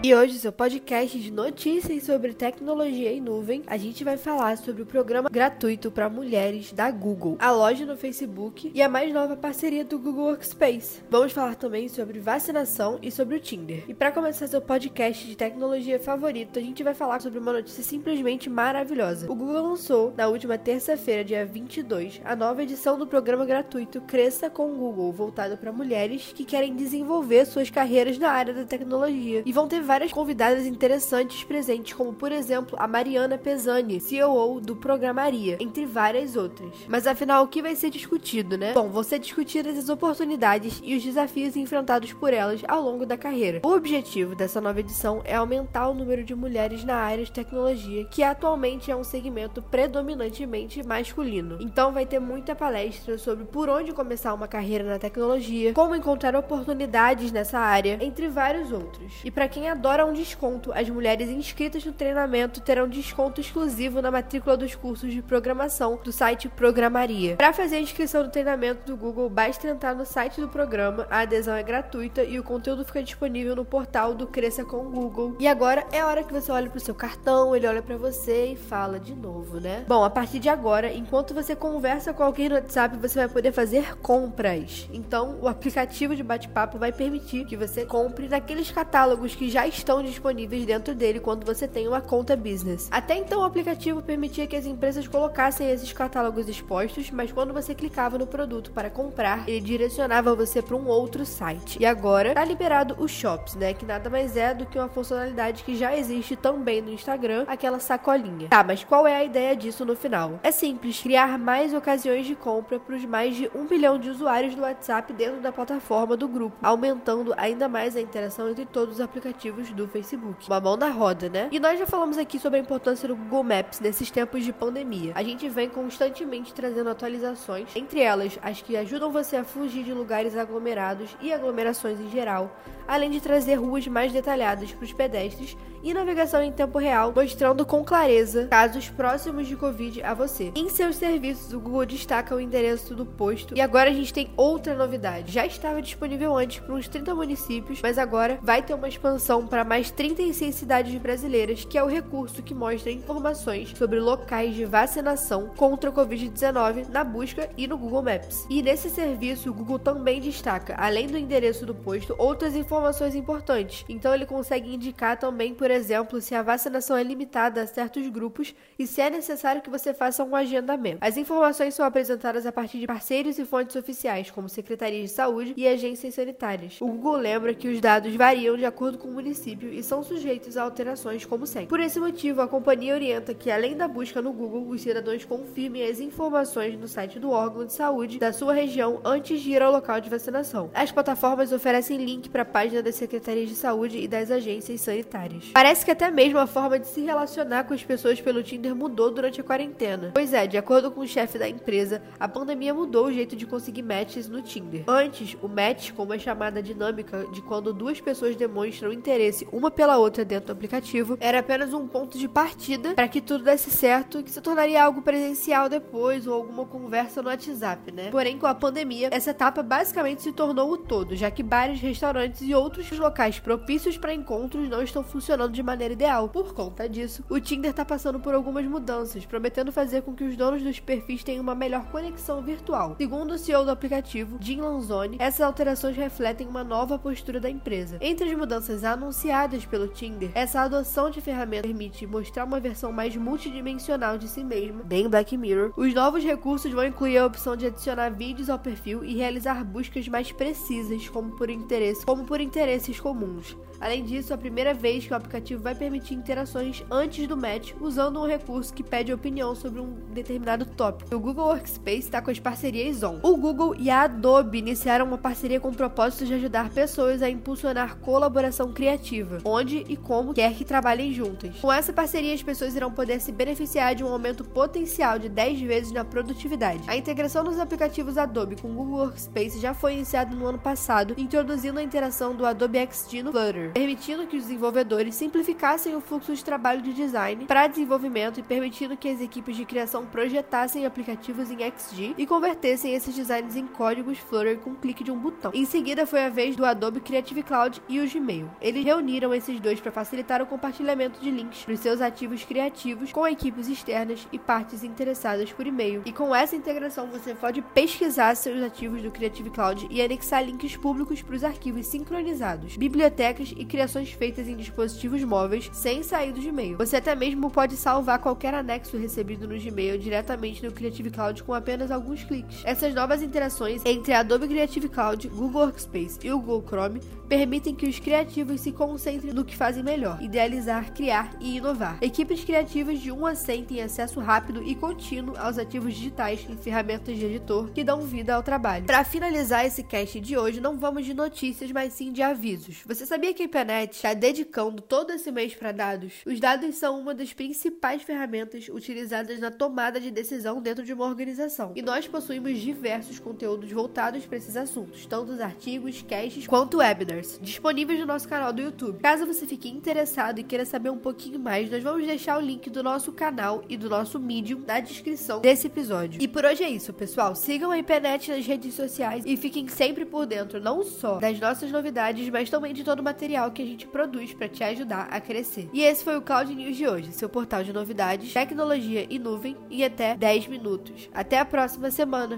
E hoje, seu podcast de notícias sobre tecnologia em nuvem, a gente vai falar sobre o programa gratuito para mulheres da Google, a loja no Facebook e a mais nova parceria do Google Workspace. Vamos falar também sobre vacinação e sobre o Tinder. E para começar seu podcast de tecnologia favorito, a gente vai falar sobre uma notícia simplesmente maravilhosa. O Google lançou na última terça-feira, dia 22, a nova edição do programa gratuito Cresça com o Google, voltado para mulheres que querem desenvolver suas carreiras na área da tecnologia e vão ter várias convidadas interessantes presentes, como por exemplo a Mariana Pesani, CEO do Programaria, entre várias outras. Mas afinal, o que vai ser discutido, né? Bom, vão ser discutidas as oportunidades e os desafios enfrentados por elas ao longo da carreira. O objetivo dessa nova edição é aumentar o número de mulheres na área de tecnologia, que atualmente é um segmento predominantemente masculino. Então vai ter muita palestra sobre por onde começar uma carreira na tecnologia, como encontrar oportunidades nessa área, entre vários outros. E para quem adora um desconto. As mulheres inscritas no treinamento terão desconto exclusivo na matrícula dos cursos de programação do site Programaria. Para fazer a inscrição no treinamento do Google, basta entrar no site do programa, a adesão é gratuita e o conteúdo fica disponível no portal do Cresça com Google. E agora é hora que você olhe para o seu cartão, ele olha para você e fala de novo, né? Bom, a partir de agora, enquanto você conversa com alguém no WhatsApp, você vai poder fazer compras. Então, o aplicativo de bate-papo vai permitir que você compre naqueles catálogos que já estão disponíveis dentro dele quando você tem uma conta business. Até então, o aplicativo permitia que as empresas colocassem esses catálogos expostos, mas quando você clicava no produto para comprar, ele direcionava você para um outro site. E agora tá liberado o Shops, né? Que nada mais é do que uma funcionalidade que já existe também no Instagram, aquela sacolinha. Tá, mas qual é a ideia disso no final? É simples, criar mais ocasiões de compra para os mais de um bilhão de usuários do WhatsApp dentro da plataforma do grupo, aumentando ainda mais a interação entre todos os aplicativos do Facebook. Uma mão na roda, né? E nós já falamos aqui sobre a importância do Google Maps nesses tempos de pandemia. A gente vem constantemente trazendo atualizações, entre elas as que ajudam você a fugir de lugares aglomerados e aglomerações em geral, além de trazer ruas mais detalhadas para os pedestres e navegação em tempo real, mostrando com clareza casos próximos de Covid a você. Em seus serviços, o Google destaca o endereço do posto e agora a gente tem outra novidade. Já estava disponível antes para uns 30 municípios, mas agora vai ter uma expansão para mais 36 cidades brasileiras, que é o recurso que mostra informações sobre locais de vacinação contra o Covid-19 na busca e no Google Maps. E nesse serviço, o Google também destaca, além do endereço do posto, outras informações importantes. Então ele consegue indicar também, por exemplo, se a vacinação é limitada a certos grupos e se é necessário que você faça um agendamento. As informações são apresentadas a partir de parceiros e fontes oficiais, como secretarias de saúde e agências sanitárias. O Google lembra que os dados variam de acordo com o município e são sujeitos a alterações, como sempre. Por esse motivo, a companhia orienta que, além da busca no Google, os cidadãos confirmem as informações no site do órgão de saúde da sua região antes de ir ao local de vacinação. As plataformas oferecem link para a página das secretarias de saúde e das agências sanitárias. Parece que até mesmo a forma de se relacionar com as pessoas pelo Tinder mudou durante a quarentena. Pois é, de acordo com o chefe da empresa, a pandemia mudou o jeito de conseguir matches no Tinder. Antes, o match, como é chamada dinâmica de quando duas pessoas demonstram interesse uma pela outra dentro do aplicativo, era apenas um ponto de partida para que tudo desse certo, que se tornaria algo presencial depois ou alguma conversa no WhatsApp, né? Porém, com a pandemia, essa etapa basicamente se tornou o todo, já que bares, restaurantes e outros locais propícios para encontros não estão funcionando de maneira ideal. Por conta disso, o Tinder está passando por algumas mudanças, prometendo fazer com que os donos dos perfis tenham uma melhor conexão virtual. Segundo o CEO do aplicativo, Jim Lanzoni, essas alterações refletem uma nova postura da empresa. Entre as mudanças anunciadas pelo Tinder, essa adoção de ferramenta permite mostrar uma versão mais multidimensional de si mesma, bem Black Mirror. Os novos recursos vão incluir a opção de adicionar vídeos ao perfil e realizar buscas mais precisas, como por interesse, como por interesses comuns. Além disso, é a primeira vez que o aplicativo vai permitir interações antes do match, usando um recurso que pede opinião sobre um determinado tópico. O Google Workspace está com as parcerias on. O Google e a Adobe iniciaram uma parceria com o propósito de ajudar pessoas a impulsionar colaboração criativa, onde e como quer que trabalhem juntas. Com essa parceria, as pessoas irão poder se beneficiar de um aumento potencial de 10 vezes na produtividade. A integração dos aplicativos Adobe com o Google Workspace já foi iniciada no ano passado, introduzindo a interação do Adobe XD no Flutter permitindo que os desenvolvedores simplificassem o fluxo de trabalho de design para desenvolvimento e permitindo que as equipes de criação projetassem aplicativos em XG e convertessem esses designs em códigos Flutter com um clique de um botão. Em seguida foi a vez do Adobe Creative Cloud e o Gmail. Eles reuniram esses dois para facilitar o compartilhamento de links para seus ativos criativos com equipes externas e partes interessadas por e-mail. E com essa integração você pode pesquisar seus ativos do Creative Cloud e anexar links públicos para os arquivos sincronizados, bibliotecas e criações feitas em dispositivos móveis sem sair do Gmail. Você até mesmo pode salvar qualquer anexo recebido no Gmail diretamente no Creative Cloud com apenas alguns cliques. Essas novas interações entre a Adobe Creative Cloud, Google Workspace e o Google Chrome permitem que os criativos se concentrem no que fazem melhor: idealizar, criar e inovar. Equipes criativas de 1 a 100 têm acesso rápido e contínuo aos ativos digitais e ferramentas de editor que dão vida ao trabalho. Para finalizar esse cast de hoje, não vamos de notícias, mas sim de avisos. Você sabia que a Ipenet está dedicando todo esse mês para dados? Os dados são uma das principais ferramentas utilizadas na tomada de decisão dentro de uma organização. E nós possuímos diversos conteúdos voltados para esses assuntos, tanto os artigos, casts quanto webinars, disponíveis no nosso canal do YouTube. Caso você fique interessado e queira saber um pouquinho mais, nós vamos deixar o link do nosso canal e do nosso Medium na descrição desse episódio. E por hoje é isso, pessoal. Sigam a Ipenet nas redes sociais e fiquem sempre por dentro não só das nossas novidades, mas também de todo o material que a gente produz para te ajudar a crescer. E esse foi o Cloud News de hoje, seu portal de novidades, tecnologia e nuvem em até 10 minutos. Até a próxima semana!